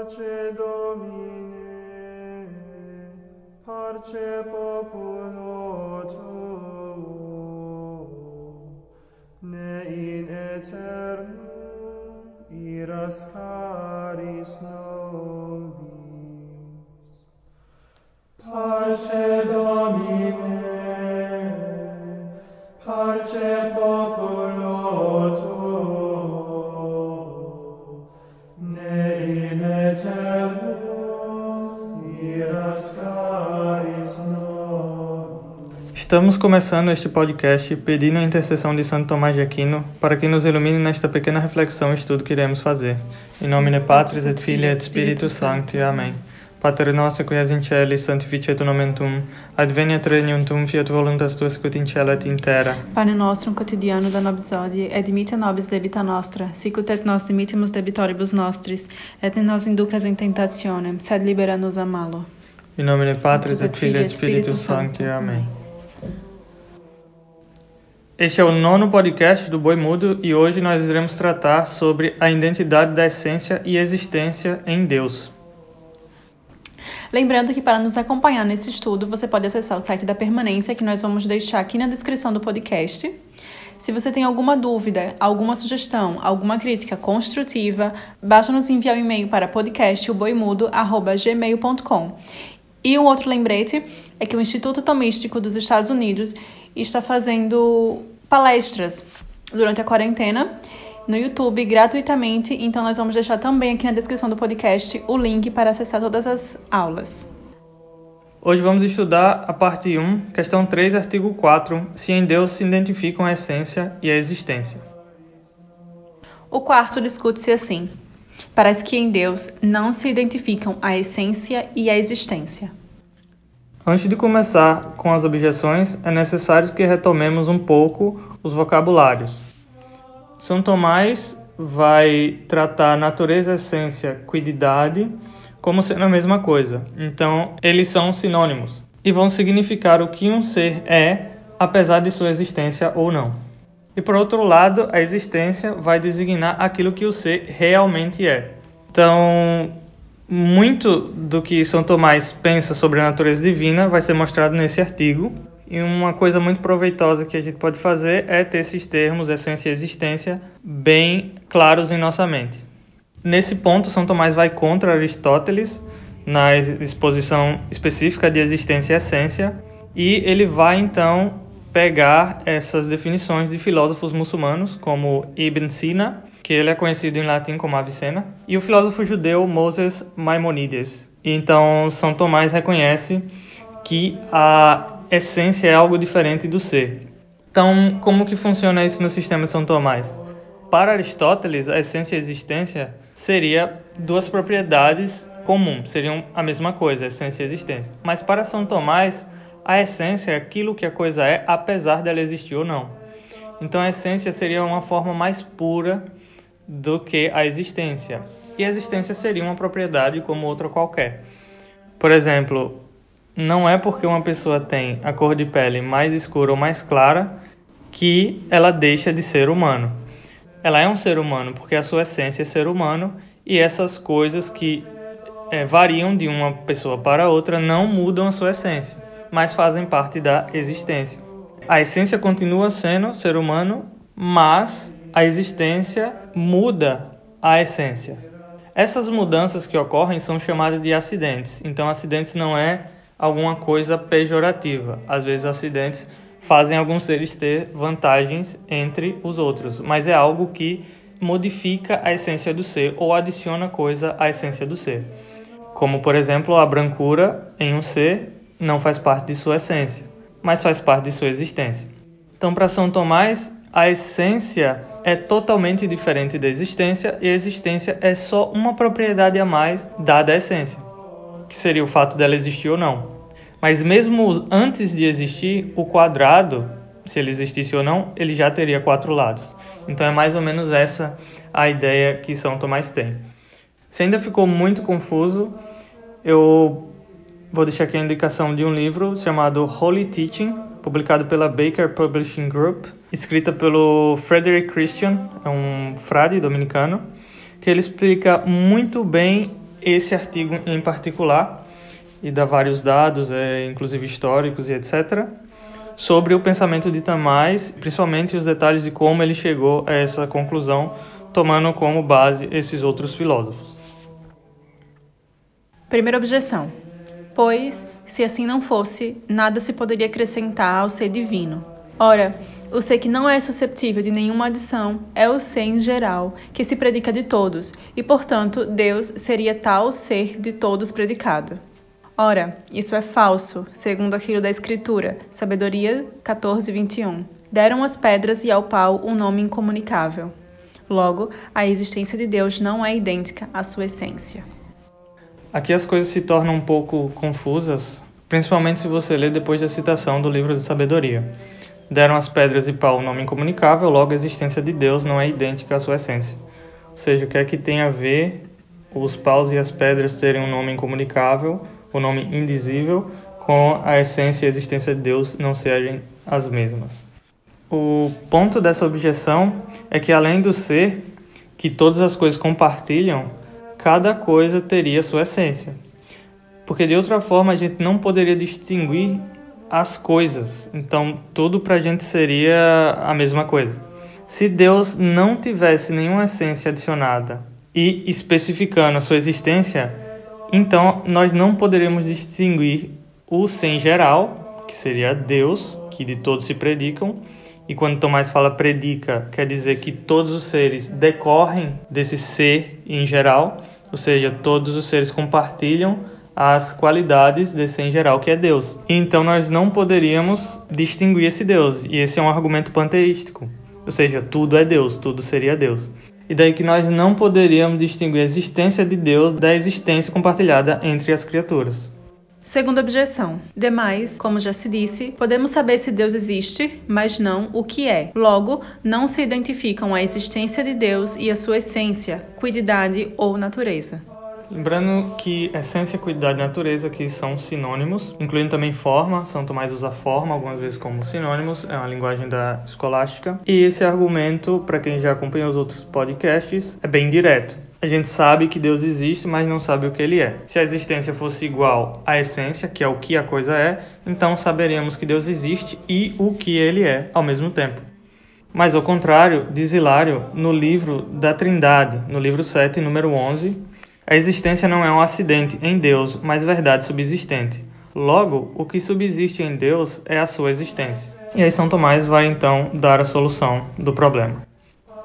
Parce Domine, parce populo tuo, ne in aeternum iras Estamos começando este podcast pedindo a intercessão de Santo Tomás de Aquino para que nos ilumine nesta pequena reflexão e estudo que iremos fazer. Em nome de Patris et Filii et Spiritus Sancti. Amém. Pater noster qui es in celi, sanctificetur nomen tuum, adveniat regnum tuum, fiat voluntas tua sicut in cielo et in terra. Pane nostrum quotidiano da nobis hodie, et dimitte nobis debita nostra, sicut et nos dimittimus debitoribus nostris, et ne nos inducas in tentationem, sed libera nos a malo. Em nome de Patris et Filii et Spiritus Sancti. Amém. Este é o nono podcast do Boi Mudo e hoje nós iremos tratar sobre a identidade da essência e existência em Deus. Lembrando que para nos acompanhar nesse estudo, você pode acessar o site da Permanência, que nós vamos deixar aqui na descrição do podcast. Se você tem alguma dúvida, alguma sugestão, alguma crítica construtiva, basta nos enviar um e-mail para podcastoboimudo.gmail.com. E um outro lembrete é que o Instituto Tomístico dos Estados Unidos está fazendo palestras durante a quarentena no YouTube gratuitamente, então nós vamos deixar também aqui na descrição do podcast o link para acessar todas as aulas. Hoje vamos estudar a parte 1, questão 3, artigo 4, se em Deus se identificam a essência e a existência. O quarto discute-se assim: parece que em Deus não se identificam a essência e a existência. Antes de começar com as objeções, é necessário que retomemos um pouco os vocabulários. São Tomás vai tratar natureza, essência, quididade como sendo a mesma coisa. Então, eles são sinônimos e vão significar o que um ser é, apesar de sua existência ou não. E por outro lado, a existência vai designar aquilo que o ser realmente é. Então, muito do que São Tomás pensa sobre a natureza divina vai ser mostrado nesse artigo. E uma coisa muito proveitosa que a gente pode fazer é ter esses termos, essência e existência, bem claros em nossa mente. Nesse ponto, São Tomás vai contra Aristóteles na exposição específica de existência e essência, e ele vai então pegar essas definições de filósofos muçulmanos como Ibn Sina, que ele é conhecido em latim como Avicena, e o filósofo judeu Moses Maimonides. Então, São Tomás reconhece que a essência é algo diferente do ser. Então, como que funciona isso no sistema de São Tomás? Para Aristóteles, a essência e a existência seria duas propriedades comuns, seriam a mesma coisa, essência e existência. Mas para São Tomás, a essência é aquilo que a coisa é, apesar dela existir ou não. Então, a essência seria uma forma mais pura do que a existência. E a existência seria uma propriedade como outra qualquer. Por exemplo, não é porque uma pessoa tem a cor de pele mais escura ou mais clara que ela deixa de ser humano. Ela é um ser humano porque a sua essência é ser humano e essas coisas que é, variam de uma pessoa para outra não mudam a sua essência, mas fazem parte da existência. A essência continua sendo ser humano, mas a existência muda a essência. Essas mudanças que ocorrem são chamadas de acidentes. Então, acidentes não é alguma coisa pejorativa. Às vezes, acidentes fazem alguns seres ter vantagens entre os outros, mas é algo que modifica a essência do ser ou adiciona coisa à essência do ser. Como, por exemplo, a brancura em um ser não faz parte de sua essência, mas faz parte de sua existência. Então, para São Tomás, a essência é totalmente diferente da existência e a existência é só uma propriedade a mais dada à essência, que seria o fato dela existir ou não. Mas mesmo antes de existir, o quadrado, se ele existisse ou não, ele já teria quatro lados. Então é mais ou menos essa a ideia que São Tomás tem. Se ainda ficou muito confuso, eu vou deixar aqui a indicação de um livro chamado Holy Teaching, publicado pela Baker Publishing Group, escrita pelo Frederick Christian, é um frade dominicano, que ele explica muito bem esse artigo em particular e dá vários dados, é, inclusive históricos e etc., sobre o pensamento de Tamás, principalmente os detalhes de como ele chegou a essa conclusão, tomando como base esses outros filósofos. Primeira objeção. Pois, se assim não fosse, nada se poderia acrescentar ao ser divino. Ora, o ser que não é susceptível de nenhuma adição é o ser em geral, que se predica de todos, e portanto Deus seria tal ser de todos predicado. Ora, isso é falso, segundo aquilo da Escritura, Sabedoria 14, 21. Deram as pedras e ao pau um nome incomunicável. Logo, a existência de Deus não é idêntica à sua essência. Aqui as coisas se tornam um pouco confusas, principalmente se você ler depois da citação do livro de Sabedoria. Deram as pedras e pau um nome incomunicável, logo a existência de Deus não é idêntica à sua essência. Ou seja, o que é que tem a ver os paus e as pedras terem um nome incomunicável o nome indizível, com a essência e a existência de Deus não sejam as mesmas. O ponto dessa objeção é que, além do ser, que todas as coisas compartilham, cada coisa teria sua essência. Porque de outra forma a gente não poderia distinguir as coisas. Então tudo para a gente seria a mesma coisa. Se Deus não tivesse nenhuma essência adicionada e especificando a sua existência, então, nós não poderemos distinguir o sem geral, que seria Deus, que de todos se predicam, e quando Tomás fala predica, quer dizer que todos os seres decorrem desse ser em geral, ou seja, todos os seres compartilham as qualidades desse em geral, que é Deus. Então nós não poderíamos distinguir esse Deus, e esse é um argumento panteístico, ou seja, tudo é Deus, tudo seria Deus e daí que nós não poderíamos distinguir a existência de Deus da existência compartilhada entre as criaturas. Segunda objeção. Demais, como já se disse, podemos saber se Deus existe, mas não o que é. Logo, não se identificam a existência de Deus e a sua essência, cuididade ou natureza. Lembrando que essência, cuidado e natureza aqui são sinônimos, incluindo também forma, São Tomás usa forma algumas vezes como sinônimos, é uma linguagem da escolástica. E esse argumento, para quem já acompanhou os outros podcasts, é bem direto. A gente sabe que Deus existe, mas não sabe o que ele é. Se a existência fosse igual à essência, que é o que a coisa é, então saberíamos que Deus existe e o que ele é ao mesmo tempo. Mas ao contrário, diz Hilário no livro da Trindade, no livro 7, número 11, a existência não é um acidente em Deus, mas verdade subsistente. Logo, o que subsiste em Deus é a sua existência. E aí São Tomás vai então dar a solução do problema.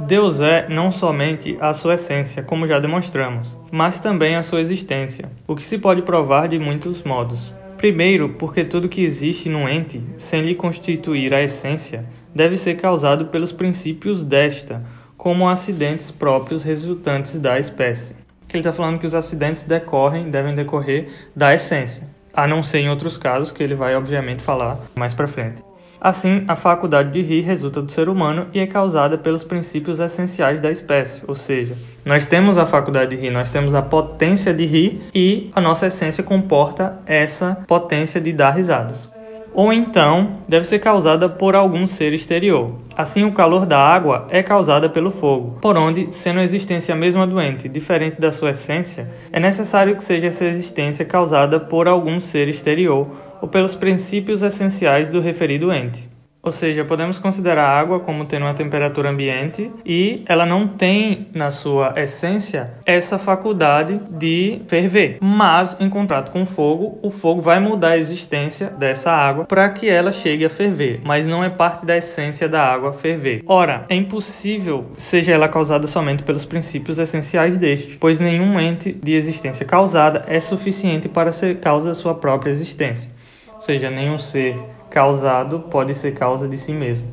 Deus é não somente a sua essência, como já demonstramos, mas também a sua existência, o que se pode provar de muitos modos. Primeiro, porque tudo que existe num ente, sem lhe constituir a essência, deve ser causado pelos princípios desta, como acidentes próprios resultantes da espécie que ele está falando que os acidentes decorrem, devem decorrer da essência, a não ser em outros casos que ele vai obviamente falar mais para frente. Assim, a faculdade de rir resulta do ser humano e é causada pelos princípios essenciais da espécie, ou seja, nós temos a faculdade de rir, nós temos a potência de rir e a nossa essência comporta essa potência de dar risadas ou então deve ser causada por algum ser exterior. Assim, o calor da água é causada pelo fogo, por onde, sendo a existência mesma doente diferente da sua essência, é necessário que seja essa existência causada por algum ser exterior ou pelos princípios essenciais do referido ente. Ou seja, podemos considerar a água como tendo uma temperatura ambiente e ela não tem na sua essência essa faculdade de ferver. Mas em contrato com o fogo, o fogo vai mudar a existência dessa água para que ela chegue a ferver, mas não é parte da essência da água ferver. Ora, é impossível seja ela causada somente pelos princípios essenciais deste, pois nenhum ente de existência causada é suficiente para ser causa da sua própria existência. Ou seja, nenhum ser causado pode ser causa de si mesmo.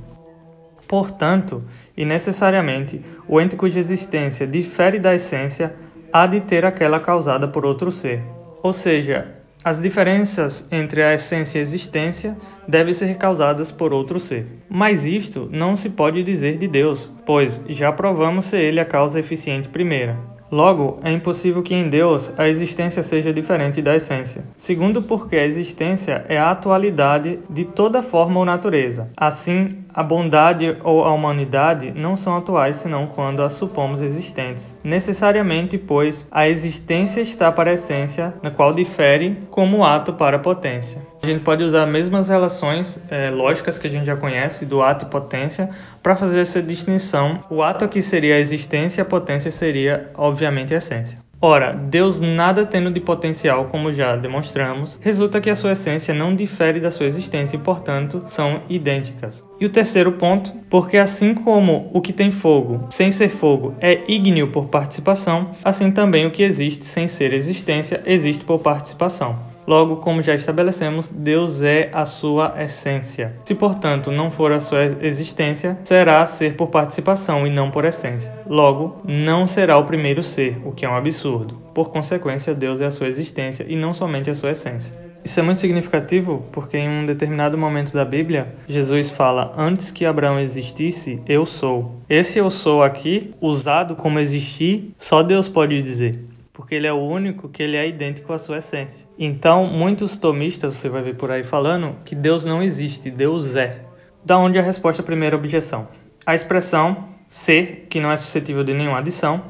Portanto, e necessariamente, o ente cuja existência difere da essência há de ter aquela causada por outro ser. Ou seja, as diferenças entre a essência e a existência devem ser causadas por outro ser. Mas isto não se pode dizer de Deus, pois já provamos ser ele a causa eficiente primeira. Logo, é impossível que em Deus a existência seja diferente da essência. Segundo, porque a existência é a atualidade de toda forma ou natureza. Assim, a bondade ou a humanidade não são atuais senão quando as supomos existentes. Necessariamente, pois, a existência está para a essência, na qual difere como ato para a potência. A gente pode usar as mesmas relações é, lógicas que a gente já conhece do ato e potência para fazer essa distinção. O ato aqui seria a existência a potência seria, obviamente, a essência. Ora, Deus nada tendo de potencial, como já demonstramos, resulta que a sua essência não difere da sua existência e, portanto, são idênticas. E o terceiro ponto, porque assim como o que tem fogo, sem ser fogo, é ígneo por participação, assim também o que existe sem ser existência existe por participação. Logo, como já estabelecemos, Deus é a sua essência. Se, portanto, não for a sua existência, será ser por participação e não por essência. Logo, não será o primeiro ser, o que é um absurdo. Por consequência, Deus é a sua existência e não somente a sua essência. Isso é muito significativo porque em um determinado momento da Bíblia, Jesus fala: Antes que Abraão existisse, eu sou. Esse eu sou aqui, usado como existir, só Deus pode dizer porque ele é o único que ele é idêntico à sua essência. Então, muitos tomistas, você vai ver por aí falando, que Deus não existe, Deus é. Da onde a resposta à primeira objeção. A expressão ser, que não é suscetível de nenhuma adição,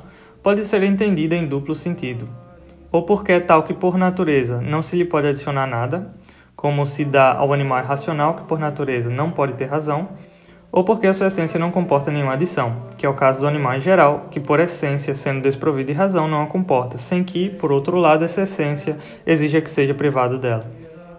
pode ser entendida em duplo sentido. Ou porque é tal que por natureza não se lhe pode adicionar nada, como se dá ao animal racional que por natureza não pode ter razão, ou porque a sua essência não comporta nenhuma adição, que é o caso do animal em geral, que por essência, sendo desprovido de razão, não a comporta, sem que, por outro lado, essa essência exija que seja privado dela.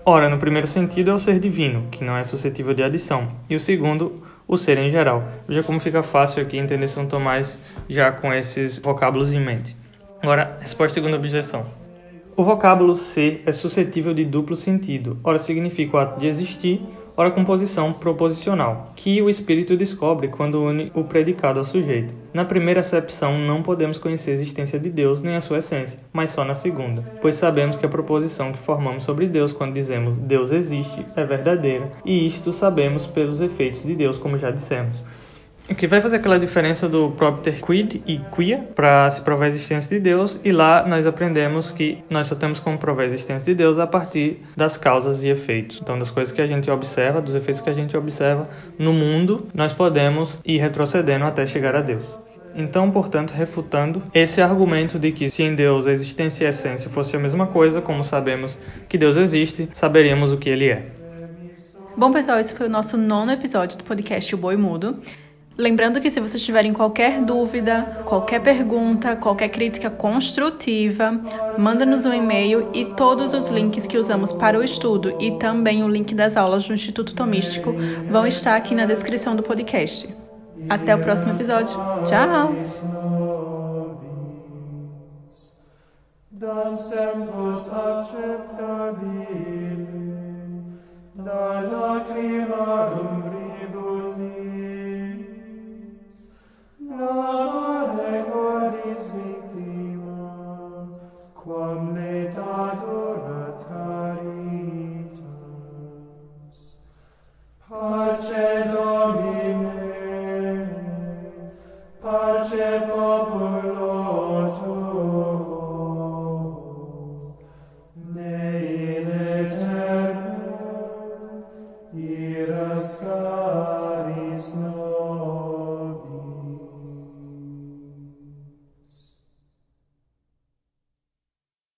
Ora, no primeiro sentido é o ser divino, que não é suscetível de adição, e o segundo, o ser em geral. Veja como fica fácil aqui entender São Tomás já com esses vocábulos em mente. Agora, resposta à segunda objeção. O vocábulo ser é suscetível de duplo sentido. Ora, significa o ato de existir, ora composição proposicional, que o espírito descobre quando une o predicado ao sujeito. Na primeira acepção, não podemos conhecer a existência de Deus nem a sua essência, mas só na segunda, pois sabemos que a proposição que formamos sobre Deus quando dizemos Deus existe é verdadeira, e isto sabemos pelos efeitos de Deus, como já dissemos. O que vai fazer aquela diferença do propter quid e quia para se provar a existência de Deus, e lá nós aprendemos que nós só temos como provar a existência de Deus a partir das causas e efeitos. Então, das coisas que a gente observa, dos efeitos que a gente observa no mundo, nós podemos ir retrocedendo até chegar a Deus. Então, portanto, refutando esse argumento de que se em Deus a existência e a essência fosse a mesma coisa, como sabemos que Deus existe, saberíamos o que ele é. Bom, pessoal, esse foi o nosso nono episódio do podcast O Boi Mudo. Lembrando que se vocês tiverem qualquer dúvida, qualquer pergunta, qualquer crítica construtiva, manda-nos um e-mail e todos os links que usamos para o estudo e também o link das aulas do Instituto Tomístico vão estar aqui na descrição do podcast. Até o próximo episódio. Tchau! Hallelujah.